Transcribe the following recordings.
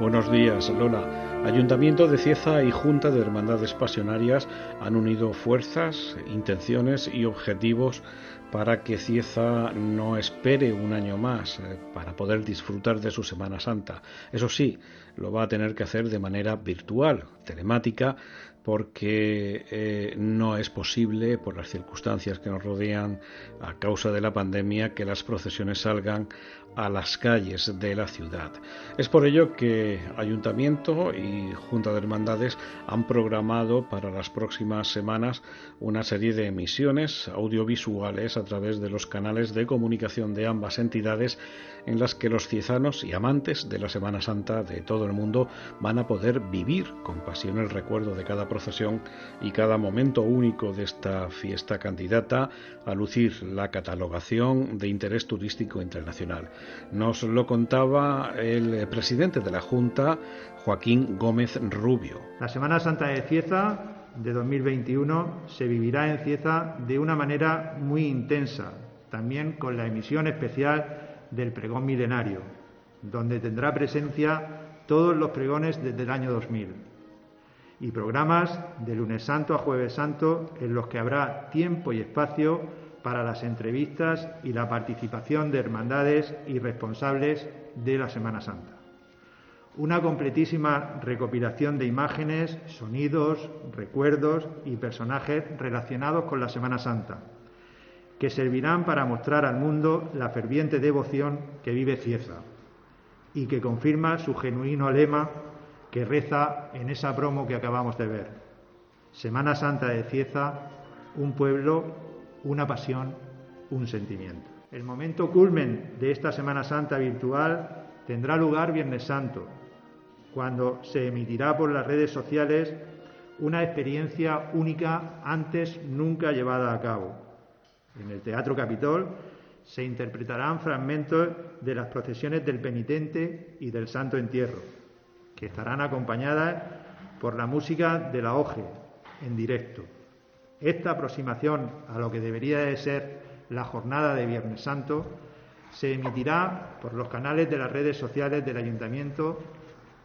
Buenos días, Lola. Ayuntamiento de Cieza y Junta de Hermandades Pasionarias han unido fuerzas, intenciones y objetivos para que Cieza no espere un año más eh, para poder disfrutar de su Semana Santa. Eso sí, lo va a tener que hacer de manera virtual, telemática, porque eh, no es posible, por las circunstancias que nos rodean a causa de la pandemia, que las procesiones salgan a las calles de la ciudad. Es por ello que Ayuntamiento y Junta de Hermandades han programado para las próximas semanas una serie de emisiones audiovisuales a través de los canales de comunicación de ambas entidades en las que los ciezanos y amantes de la Semana Santa de todo el mundo van a poder vivir con pasión el recuerdo de cada procesión y cada momento único de esta fiesta candidata a lucir la catalogación de interés turístico internacional. Nos lo contaba el presidente de la Junta, Joaquín Gómez Rubio. La Semana Santa de Cieza de 2021 se vivirá en Cieza de una manera muy intensa, también con la emisión especial del pregón milenario, donde tendrá presencia todos los pregones desde el año 2000 y programas de lunes santo a jueves santo en los que habrá tiempo y espacio para las entrevistas y la participación de hermandades y responsables de la Semana Santa. Una completísima recopilación de imágenes, sonidos, recuerdos y personajes relacionados con la Semana Santa, que servirán para mostrar al mundo la ferviente devoción que vive Cieza y que confirma su genuino lema que reza en esa promo que acabamos de ver. Semana Santa de Cieza, un pueblo una pasión, un sentimiento. El momento culmen de esta Semana Santa virtual tendrá lugar Viernes Santo, cuando se emitirá por las redes sociales una experiencia única antes nunca llevada a cabo. En el Teatro Capitol se interpretarán fragmentos de las procesiones del penitente y del Santo Entierro, que estarán acompañadas por la música de la OGE en directo. Esta aproximación a lo que debería de ser la jornada de Viernes Santo se emitirá por los canales de las redes sociales del Ayuntamiento,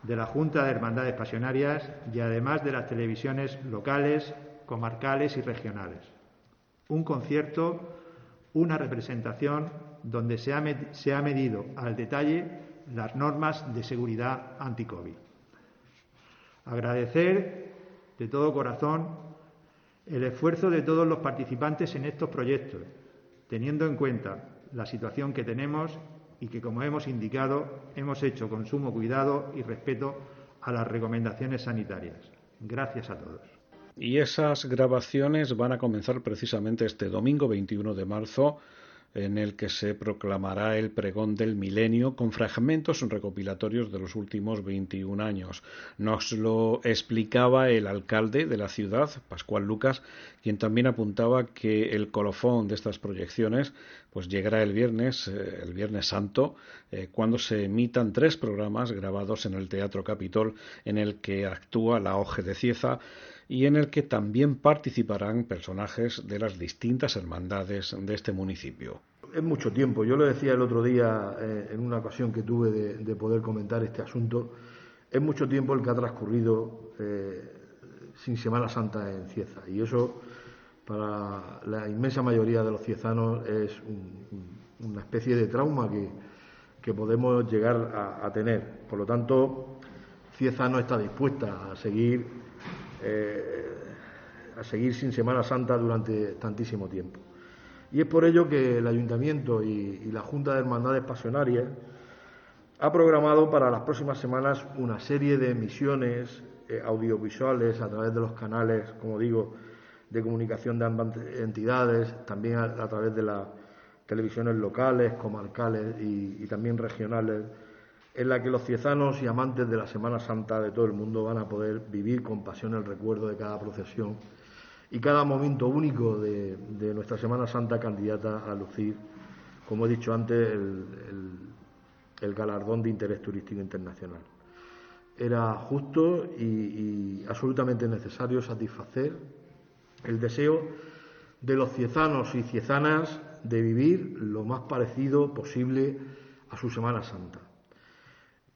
de la Junta de Hermandades Pasionarias y además de las televisiones locales, comarcales y regionales. Un concierto, una representación donde se ha, se ha medido al detalle las normas de seguridad anti-COVID. Agradecer de todo corazón el esfuerzo de todos los participantes en estos proyectos, teniendo en cuenta la situación que tenemos y que, como hemos indicado, hemos hecho con sumo cuidado y respeto a las recomendaciones sanitarias. Gracias a todos. Y esas grabaciones van a comenzar precisamente este domingo 21 de marzo en el que se proclamará el pregón del milenio con fragmentos recopilatorios de los últimos 21 años. Nos lo explicaba el alcalde de la ciudad, Pascual Lucas, quien también apuntaba que el colofón de estas proyecciones pues llegará el viernes, eh, el viernes santo, eh, cuando se emitan tres programas grabados en el Teatro Capitol en el que actúa la Oje de Cieza y en el que también participarán personajes de las distintas hermandades de este municipio. Es mucho tiempo. Yo lo decía el otro día eh, en una ocasión que tuve de, poder comentar este asunto. Es mucho tiempo el que ha transcurrido eh, sin Semana Santa en Cieza y eso para la inmensa mayoría de los ciezanos es una especie de trauma que, que podemos llegar a, a, tener. Por lo tanto, Cieza no está dispuesta a seguir eh, a seguir sin Semana Santa durante tantísimo tiempo. Y es por ello que el Ayuntamiento y, la Junta de Hermandades Pasionarias ha programado para las próximas semanas una serie de emisiones eh, audiovisuales a través de los canales, como digo, de comunicación de ambas entidades, también a, través de las televisiones locales, comarcales y también regionales en la que los ciezanos y amantes de la Semana Santa de todo el mundo van a poder vivir con pasión el recuerdo de cada procesión y cada momento único de, nuestra Semana Santa candidata a lucir, como he dicho antes, el, galardón de interés turístico internacional. Era justo y, y absolutamente necesario satisfacer el deseo de los ciezanos y ciezanas de vivir lo más parecido posible a su Semana Santa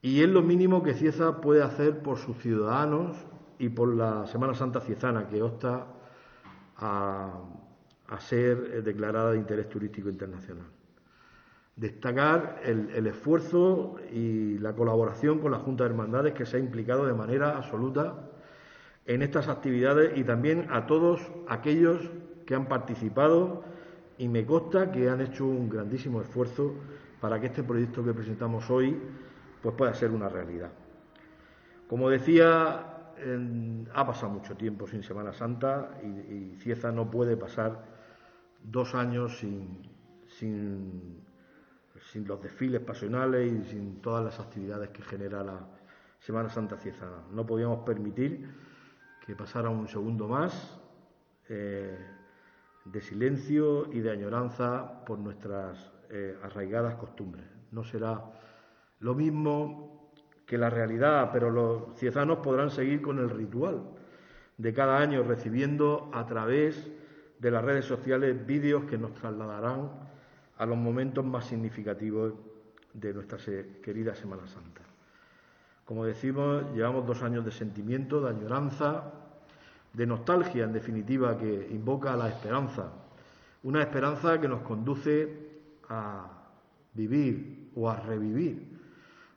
Y es lo mínimo que Cieza puede hacer por sus ciudadanos y por la Semana Santa Ciezana, que opta a, ser declarada de interés turístico internacional. Destacar el, esfuerzo y la colaboración con la Junta de Hermandades que se ha implicado de manera absoluta en estas actividades y también a todos aquellos que han participado y me consta que han hecho un grandísimo esfuerzo para que este proyecto que presentamos hoy pues pueda ser una realidad. Como decía, ha pasado mucho tiempo sin Semana Santa y, Cieza no puede pasar dos años sin, sin, los desfiles pasionales y sin todas las actividades que genera la Semana Santa Ciezana. No podíamos permitir que pasara un segundo más eh, de silencio y de añoranza por nuestras eh, arraigadas costumbres. No será lo mismo que la realidad, pero los ciezanos podrán seguir con el ritual de cada año recibiendo a través de las redes sociales vídeos que nos trasladarán a los momentos más significativos de nuestra querida Semana Santa. Como decimos, llevamos dos años de sentimiento, de añoranza, de nostalgia, en definitiva, que invoca la esperanza. Una esperanza que nos conduce a vivir o a revivir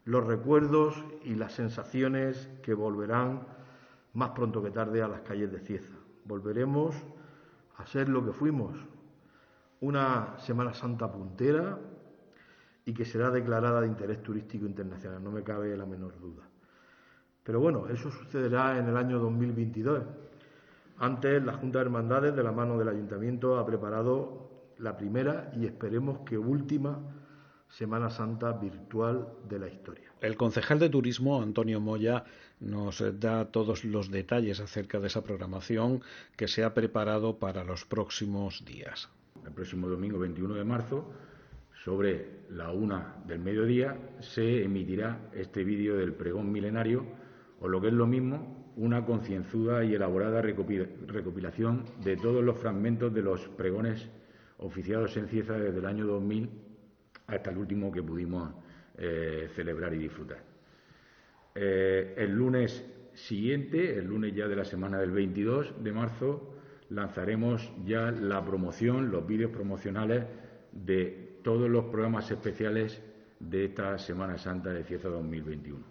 los recuerdos y las sensaciones que volverán más pronto que tarde a las calles de Cieza. Volveremos a ser lo que fuimos, una Semana Santa puntera y que será declarada de interés turístico internacional, no me cabe la menor duda. Pero bueno, eso sucederá en el año 2022. Antes, la Junta de Hermandades, de la mano del Ayuntamiento, ha preparado la primera y esperemos que última Semana Santa virtual de la historia. El concejal de turismo, Antonio Moya, nos da todos los detalles acerca de esa programación que se ha preparado para los próximos días. El próximo domingo 21 de marzo, sobre la una del mediodía, se emitirá este vídeo del pregón milenario, o lo que es lo mismo, una concienzuda y elaborada recopilación de todos los fragmentos de los pregones oficiados en Cieza desde el año 2000 hasta el último que pudimos eh, celebrar y disfrutar. Eh, el lunes siguiente, el lunes ya de la semana del 22 de marzo, lanzaremos ya la promoción, los vídeos promocionales de todos los programas especiales de esta Semana Santa de Cieza 2021.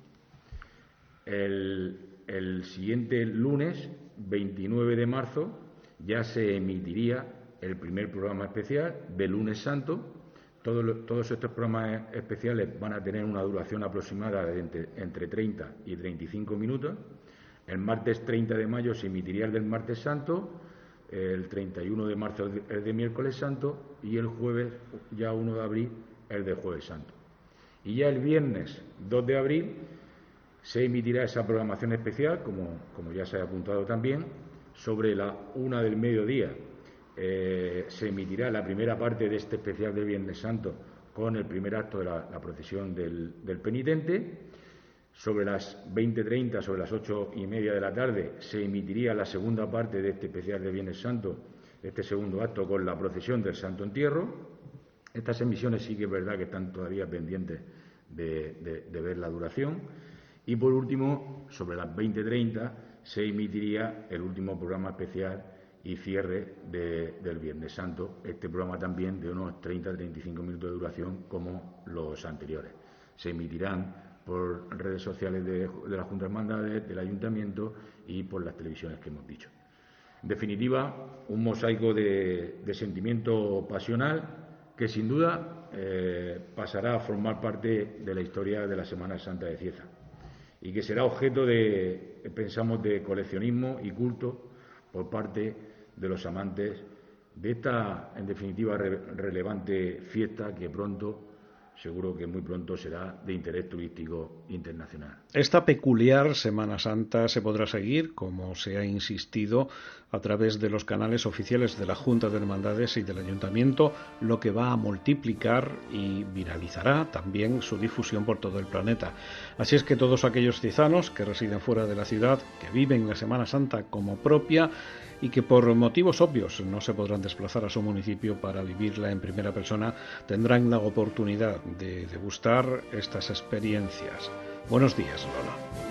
El, el siguiente lunes, 29 de marzo, ya se emitiría el primer programa especial de lunes santo, todos estos programas especiales van a tener una duración aproximada de entre, 30 y 35 minutos. El martes 30 de mayo se emitiría el del martes santo, el 31 de marzo el de miércoles santo y el jueves, ya 1 de abril, el de jueves santo. Y ya el viernes 2 de abril se emitirá esa programación especial, como, como ya se ha apuntado también, sobre la una del mediodía eh, se emitirá la primera parte de este especial de Viernes Santo con el primer acto de la, procesión del, penitente. Sobre las 20.30, sobre las ocho y media de la tarde, se emitiría la segunda parte de este especial de Viernes Santo, este segundo acto con la procesión del Santo Entierro. Estas emisiones sí que es verdad que están todavía pendientes de, de ver la duración. Y por último, sobre las 20.30 se emitiría el último programa especial y cierre del Viernes Santo. Este programa también de unos 30-35 minutos de duración como los anteriores. Se emitirán por redes sociales de, la Junta de Hermandades, del Ayuntamiento y por las televisiones que hemos dicho. En definitiva, un mosaico de, sentimiento pasional que sin duda eh, pasará a formar parte de la historia de la Semana Santa de Cieza y que será objeto de, pensamos, de coleccionismo y culto por parte de los amantes de esta, en definitiva, relevante fiesta que pronto seguro que muy pronto será de interés turístico internacional. Esta peculiar Semana Santa se podrá seguir, como se ha insistido, a través de los canales oficiales de la Junta de Hermandades y del Ayuntamiento, lo que va a multiplicar y viralizará también su difusión por todo el planeta. Así es que todos aquellos cizanos que residen fuera de la ciudad, que viven la Semana Santa como propia, y que por motivos obvios no se podrán desplazar a su municipio para vivirla en primera persona, tendrán la oportunidad de degustar estas experiencias. Buenos días, Lola.